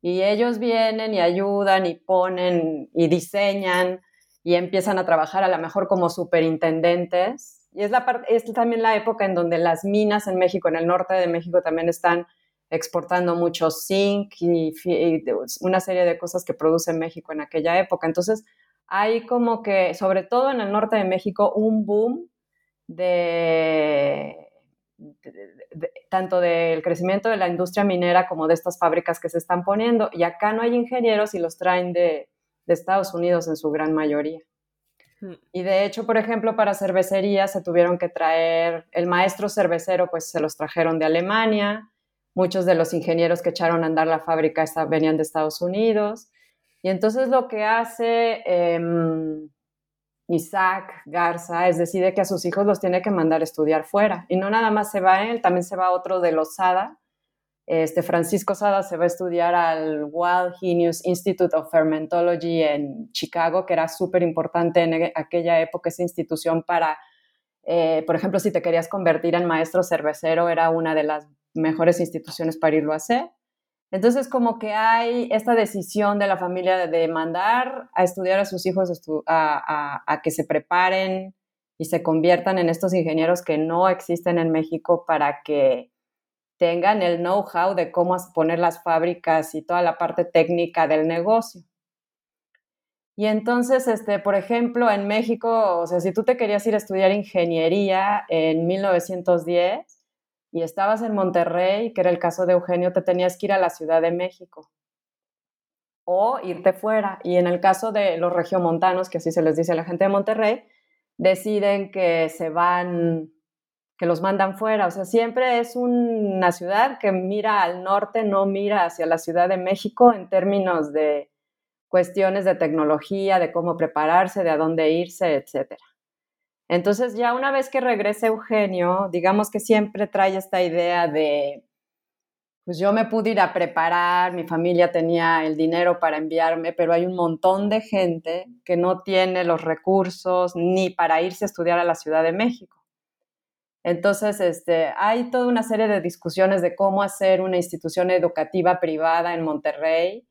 y ellos vienen y ayudan y ponen y diseñan y empiezan a trabajar a lo mejor como superintendentes. Y es, la es también la época en donde las minas en México, en el norte de México, también están exportando mucho zinc y, una serie de cosas que produce México en aquella época. Entonces, hay como que, sobre todo en el norte de México, un boom de, tanto del crecimiento de la industria minera como de estas fábricas que se están poniendo. Y acá no hay ingenieros y los traen de, de Estados Unidos en su gran mayoría. Y de hecho, por ejemplo, para cervecería se tuvieron que traer, el maestro cervecero, pues se los trajeron de Alemania, muchos de los ingenieros que echaron a andar la fábrica venían de Estados Unidos. Y entonces lo que hace em, Isaac Garza es decide que a sus hijos los tiene que mandar a estudiar fuera. Y no nada más se va él, también se va otro de los SADA, este Francisco Sada se va a estudiar al Wild Genius Institute of Fermentology en Chicago, que era súper importante en e, aquella época esa institución para, eh, por ejemplo, si te querías convertir en maestro cervecero, era una de las mejores instituciones para irlo a hacer. Entonces, como que hay esta decisión de la familia de mandar a estudiar a sus hijos a que se preparen y se conviertan en estos ingenieros que no existen en México para que tengan el know-how de cómo poner las fábricas y toda la parte técnica del negocio. Y entonces, este, por ejemplo, en México, o sea, si tú te querías ir a estudiar ingeniería en 1910 y estabas en Monterrey, que era el caso de Eugenio, te tenías que ir a la Ciudad de México o irte fuera. Y en el caso de los regiomontanos, que así se les dice a la gente de Monterrey, deciden que se van que los mandan fuera. O sea, siempre es una ciudad que mira al norte, no mira hacia la Ciudad de México en términos de cuestiones de tecnología, de cómo prepararse, de a dónde irse, etc. Entonces, ya una vez que regrese Eugenio, digamos que siempre trae esta idea de, pues yo me pude ir a preparar, mi familia tenía el dinero para enviarme, pero hay un montón de gente que no tiene los recursos ni para irse a estudiar a la Ciudad de México. Entonces, este, hay toda una serie de discusiones de cómo hacer una institución educativa privada en Monterrey.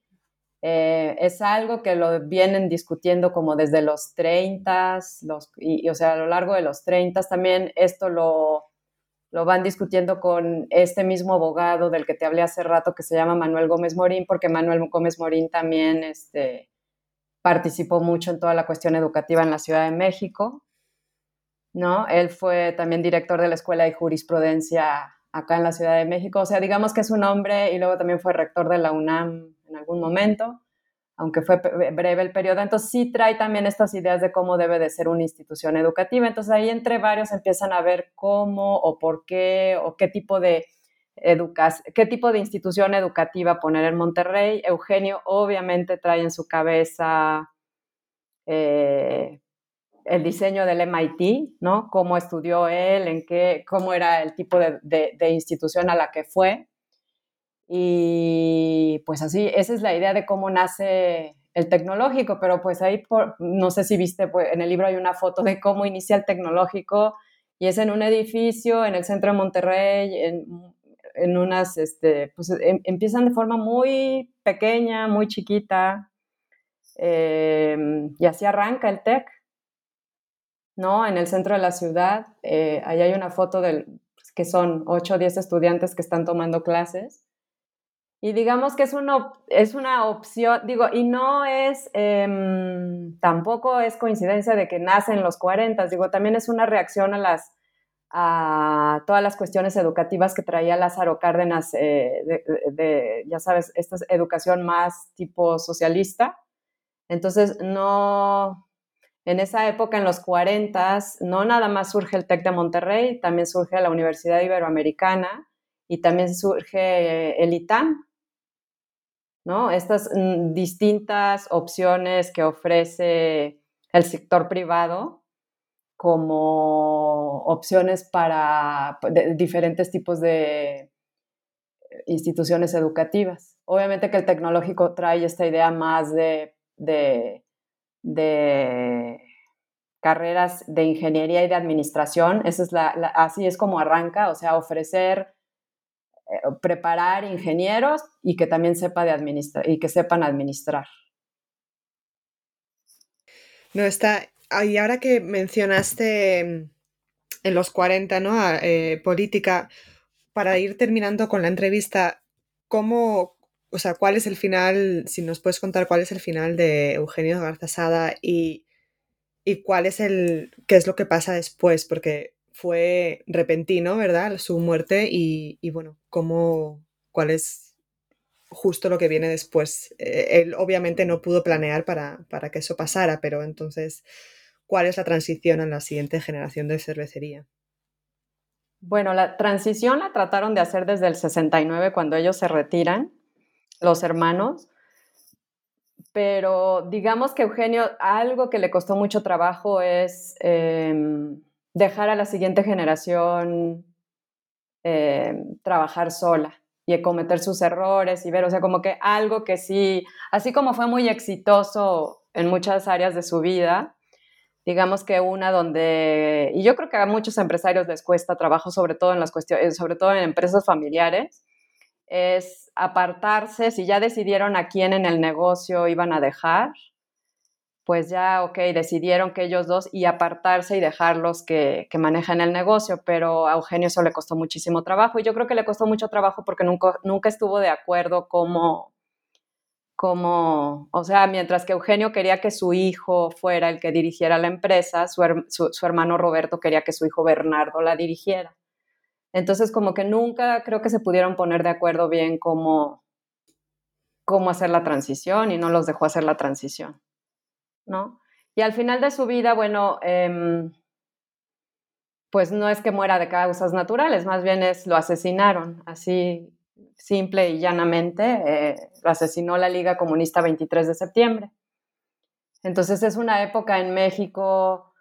Eh, es algo que lo vienen discutiendo como desde los 30, los, y, o sea, a lo largo de los 30 también esto lo, lo van discutiendo con este mismo abogado del que te hablé hace rato que se llama Manuel Gómez Morín, porque Manuel Gómez Morín también este, participó mucho en toda la cuestión educativa en la Ciudad de México. ¿No? Él fue también director de la Escuela de Jurisprudencia acá en la Ciudad de México. O sea, digamos que es un hombre y luego también fue rector de la UNAM en algún momento, aunque fue breve el periodo. Entonces sí trae también estas ideas de cómo debe de ser una institución educativa. Entonces ahí entre varios empiezan a ver cómo o por qué o qué tipo de qué tipo de institución educativa poner en Monterrey. Eugenio obviamente trae en su cabeza eh, el diseño del MIT, ¿no? Cómo estudió él, en qué, cómo era el tipo de, institución a la que fue. Y pues así, esa es la idea de cómo nace el tecnológico, pero pues ahí, no sé si viste, pues, en el libro hay una foto de cómo inicia el tecnológico y es en un edificio en el centro de Monterrey, en, unas, este, pues em, empiezan de forma muy pequeña, muy chiquita, em, y así arranca el tech. ¿No? En el centro de la ciudad, eh, ahí hay una foto del, pues, que son 8 o 10 estudiantes que están tomando clases. Y digamos que es, uno, es una opción, digo, y no es, em, tampoco es coincidencia de que nace en los 40, digo, también es una reacción a las, a todas las cuestiones educativas que traía Lázaro Cárdenas, eh, de, ya sabes, esta educación más tipo socialista. Entonces, no, en esa época, en los 40, no nada más surge el TEC de Monterrey, también surge la Universidad Iberoamericana y también surge el ITAM, ¿no? Estas mm, distintas opciones que ofrece el sector privado como opciones para diferentes tipos de instituciones educativas. Obviamente que el tecnológico trae esta idea más de de carreras de ingeniería y de administración. Esa es la, así es como arranca, o sea, ofrecer, eh, preparar ingenieros y que también sepa de administrar y que sepan administrar. No está. Y ahora que mencionaste mm, en los 40, ¿no? Eh, política, para ir terminando con la entrevista, ¿cómo, o sea, ¿cuál es el final? Si nos puedes contar cuál es el final de Eugenio Garzasada y, y cuál es el, qué es lo que pasa después, porque fue repentino, ¿verdad? Su muerte y, bueno, cómo, cuál es justo lo que viene después. Eh, él obviamente no pudo planear para, para que eso pasara, pero entonces, ¿cuál es la transición a la siguiente generación de cervecería? Bueno, la transición la trataron de hacer desde el 69 cuando ellos se retiran los hermanos. Pero digamos que Eugenio, algo que le costó mucho trabajo es em, dejar a la siguiente generación em, trabajar sola. y cometer sus errores y ver, o sea, como que algo que sí, así como fue muy exitoso en muchas áreas de su vida, digamos que una donde, y yo creo que a muchos empresarios les cuesta trabajo, sobre todo en las cuestiones, sobre todo en empresas familiares, es apartarse, si ya decidieron a quién en el negocio iban a dejar, pues ya, ok, decidieron que ellos dos y apartarse y dejarlos que, que manejen el negocio, pero a Eugenio eso le costó muchísimo trabajo y yo creo que le costó mucho trabajo porque nunca, nunca estuvo de acuerdo cómo, cómo, o sea, mientras que Eugenio quería que su hijo fuera el que dirigiera la empresa, su, su hermano Roberto quería que su hijo Bernardo la dirigiera. Entonces, como que nunca creo que se pudieron poner de acuerdo bien cómo, cómo hacer la transición y no los dejó hacer la transición. ¿no? Y al final de su vida, bueno, em, pues no es que muera de causas naturales, más bien es lo asesinaron, así simple y llanamente, eh, lo asesinó la Liga Comunista 23 de septiembre. Entonces es una época en México,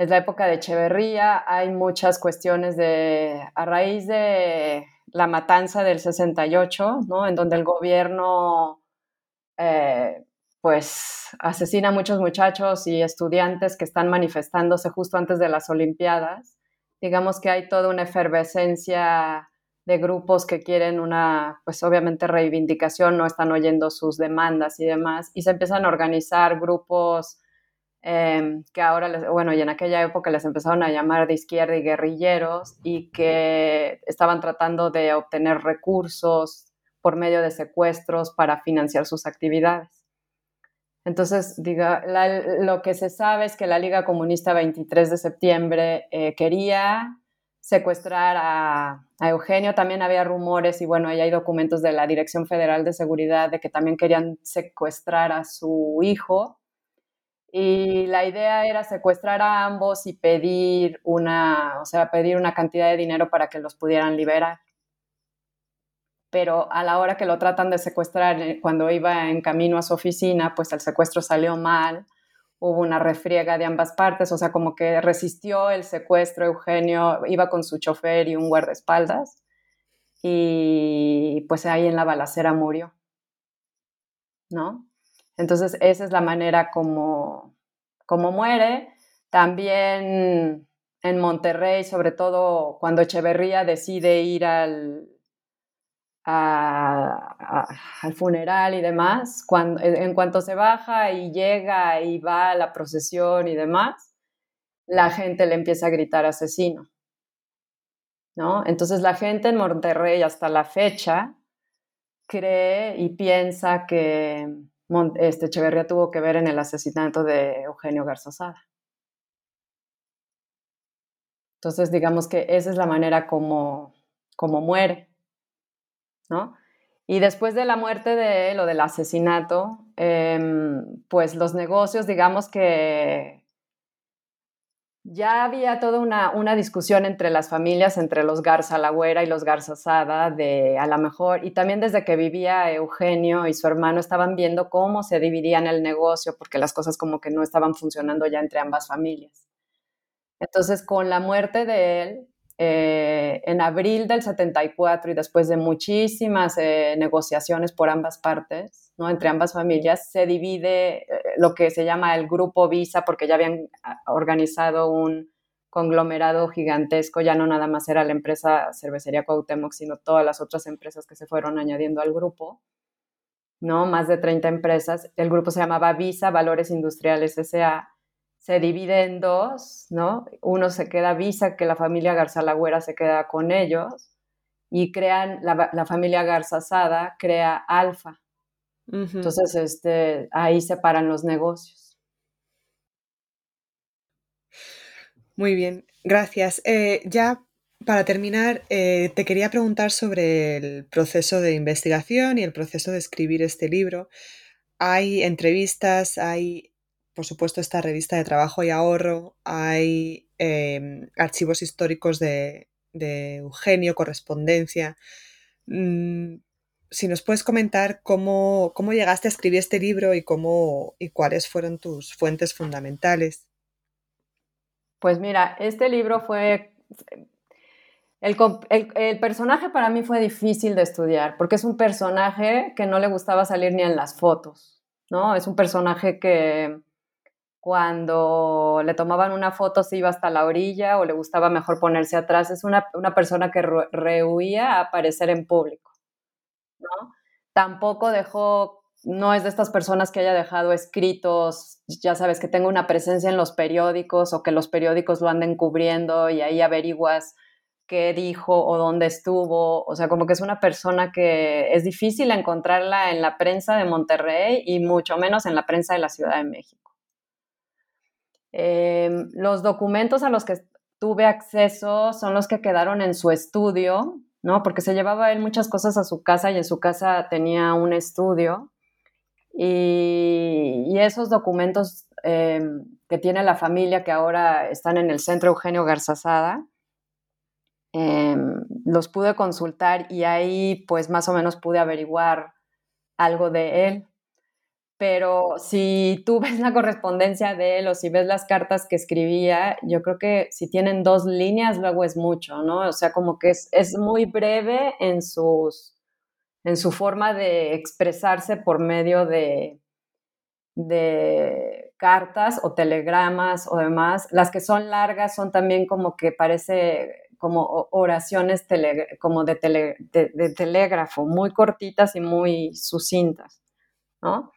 es la época de Echeverría, hay muchas cuestiones de, a raíz de la matanza del 68, ¿no? En donde el gobierno eh, pues asesina a muchos muchachos y estudiantes que están manifestándose justo antes de las Olimpiadas. Digamos que hay toda una efervescencia de grupos que quieren una, pues obviamente reivindicación, no están oyendo sus demandas y demás, y se empiezan a organizar grupos em, que ahora, bueno, y en aquella época les empezaron a llamar de izquierda y guerrilleros, y que estaban tratando de obtener recursos por medio de secuestros para financiar sus actividades. Entonces, diga, lo que se sabe es que la Liga Comunista 23 de septiembre eh, quería secuestrar a, Eugenio. También había rumores y bueno, ahí hay documentos de la Dirección Federal de Seguridad de que también querían secuestrar a su hijo. Y la idea era secuestrar a ambos y pedir una, o sea, pedir una cantidad de dinero para que los pudieran liberar pero a la hora que lo tratan de secuestrar, eh, cuando iba en camino a su oficina, pues el secuestro salió mal, hubo una refriega de ambas partes, o sea, como que resistió el secuestro, Eugenio iba con su chofer y un guardaespaldas, y pues ahí en la balacera murió, ¿no? Entonces, esa es la manera como, como muere. También en Monterrey, sobre todo cuando Echeverría decide ir al, al funeral y demás, cuando, en cuanto se baja y llega y va a la procesión y demás, la gente le empieza a gritar asesino. ¿no? Entonces la gente en Monterrey hasta la fecha cree y piensa que este Echeverría tuvo que ver en el asesinato de Eugenio Garzazada. Entonces digamos que esa es la manera como, como muere. ¿no? Y después de la muerte de él o del asesinato, em, pues los negocios, digamos que ya había toda una, una, discusión entre las familias, entre los Garza Lagüera y los Garza Sada, de a lo mejor, y también desde que vivía Eugenio y su hermano estaban viendo cómo se dividían el negocio, porque las cosas como que no estaban funcionando ya entre ambas familias. Entonces, con la muerte de él, eh, en abril del 74 y después de muchísimas eh, negociaciones por ambas partes, ¿no? entre ambas familias, se divide eh, lo que se llama el grupo Visa, porque ya habían ah, organizado un conglomerado gigantesco, ya no nada más era la empresa Cervecería Cuauhtémoc, sino todas las otras empresas que se fueron añadiendo al grupo, ¿no? Más de 30 empresas. El grupo se llamaba Visa Valores Industriales S.A., se divide en dos, ¿no? Uno se queda Visa, que la familia Garza Lagüera se queda con ellos, y crean, la, familia Garza Sada crea Alfa. Entonces, este, ahí separan los negocios. Muy bien, gracias. Eh, ya para terminar, eh, te quería preguntar sobre el proceso de investigación y el proceso de escribir este libro. Hay entrevistas, hay por supuesto, esta revista de trabajo y ahorro, hay em, archivos históricos de, Eugenio, correspondencia. Mm, si nos puedes comentar cómo, llegaste a escribir este libro y, cómo, y cuáles fueron tus fuentes fundamentales. Pues mira, este libro fue El, personaje para mí fue difícil de estudiar porque es un personaje que no le gustaba salir ni en las fotos, ¿no? Es un personaje que cuando le tomaban una foto se iba hasta la orilla o le gustaba mejor ponerse atrás. Es una, persona que rehuía a aparecer en público, ¿no? Tampoco dejó, no es de estas personas que haya dejado escritos, ya sabes, que tenga una presencia en los periódicos o que los periódicos lo anden cubriendo y ahí averiguas qué dijo o dónde estuvo. O sea, como que es una persona que es difícil encontrarla en la prensa de Monterrey y mucho menos en la prensa de la Ciudad de México. Em, los documentos a los que tuve acceso son los que quedaron en su estudio, ¿no? Porque se llevaba él muchas cosas a su casa y en su casa tenía un estudio. Y, esos documentos em, que tiene la familia que ahora están en el Centro Eugenio Garzazada, em, los pude consultar y ahí pues más o menos pude averiguar algo de él pero si tú ves la correspondencia de él o si ves las cartas que escribía, yo creo que si tienen dos líneas, luego es mucho, ¿no? O sea, como que es, es muy breve en, sus, en su forma de expresarse por medio de, de cartas o telegramas o demás. Las que son largas son también como que parece como oraciones como de, de telégrafo, muy cortitas y muy sucintas, ¿no?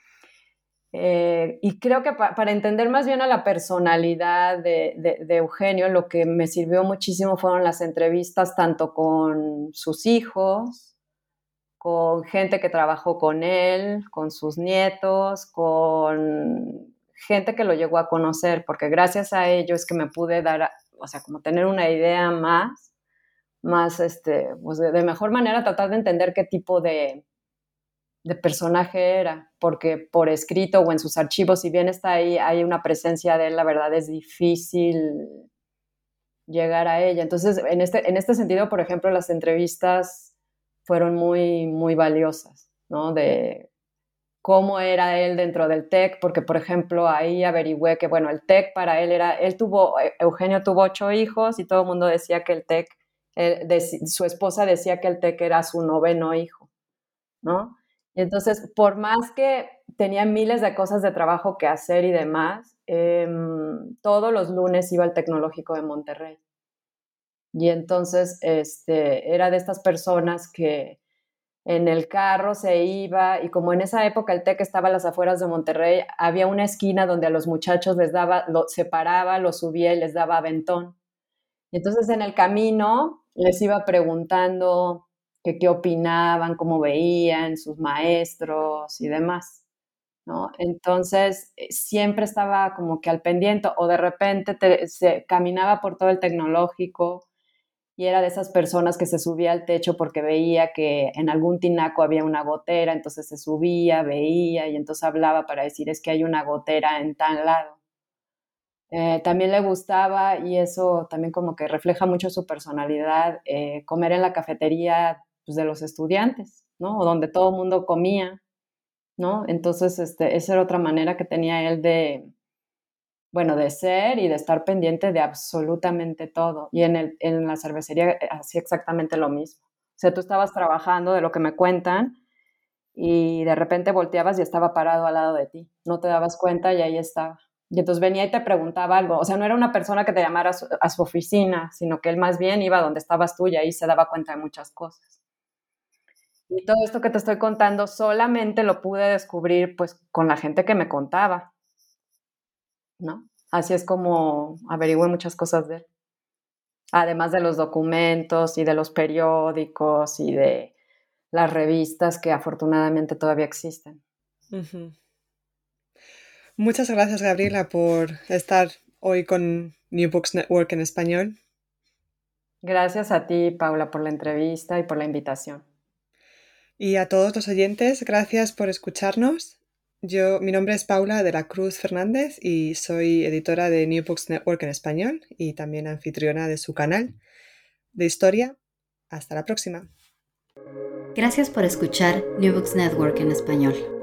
Eh, y creo que para entender más bien a la personalidad de, Eugenio, lo que me sirvió muchísimo fueron las entrevistas tanto con sus hijos, con gente que trabajó con él, con sus nietos, con gente que lo llegó a conocer, porque gracias a ello es que me pude dar, o sea, como tener una idea más, más, este, pues de mejor manera tratar de entender qué tipo de, de personaje era, porque por escrito o en sus archivos, si bien está ahí, hay una presencia de él, la verdad es difícil llegar a ella. Entonces, en este, en este sentido, por ejemplo, las entrevistas fueron muy, muy valiosas, ¿no? De cómo era él dentro del TEC, porque, por ejemplo, ahí averigüé que, bueno, el TEC para él era, él tuvo, Eugenio tuvo ocho hijos y todo el mundo decía que el TEC, su esposa decía que el TEC era su noveno hijo, ¿no? Y entonces, por más que tenía miles de cosas de trabajo que hacer y demás, em, todos los lunes iba al Tecnológico de Monterrey. Y entonces este, era de estas personas que en el carro se iba y como en esa época el TEC estaba a las afueras de Monterrey, había una esquina donde a los muchachos les daba, lo separaba, los subía y les daba aventón. Y entonces en el camino les iba preguntando que qué opinaban, cómo veían sus maestros y demás, ¿no? Entonces, eh, siempre estaba como que al pendiente o de repente se caminaba por todo el tecnológico y era de esas personas que se subía al techo porque veía que en algún tinaco había una gotera, entonces se subía, veía y entonces hablaba para decir es que hay una gotera en tal lado. Eh, también le gustaba, y eso también como que refleja mucho su personalidad, eh, comer en la cafetería pues, de los estudiantes, ¿no? O donde todo el mundo comía, ¿no? Entonces, este, esa era otra manera que tenía él de, bueno, de ser y de estar pendiente de absolutamente todo. Y en, el, en la cervecería eh, hacía exactamente lo mismo. O sea, tú estabas trabajando de lo que me cuentan y de repente volteabas y estaba parado al lado de ti. No te dabas cuenta y ahí estaba. Y entonces venía y te preguntaba algo. O sea, no era una persona que te llamara a su, a su oficina, sino que él más bien iba donde estabas tú y ahí se daba cuenta de muchas cosas. Y todo esto que te estoy contando solamente lo pude descubrir pues con la gente que me contaba, ¿no? Así es como averigüé muchas cosas de él. Además de los documentos y de los periódicos y de las revistas que afortunadamente todavía existen. Muchas gracias, Gabriela, por estar hoy con New Books Network en español. Gracias a ti, Paula, por la entrevista y por la invitación. Y a todos los oyentes, gracias por escucharnos. Yo, mi nombre es Paula de la Cruz Fernández y soy editora de New Books Network en español y también anfitriona de su canal de historia. Hasta la próxima. Gracias por escuchar New Books Network en español.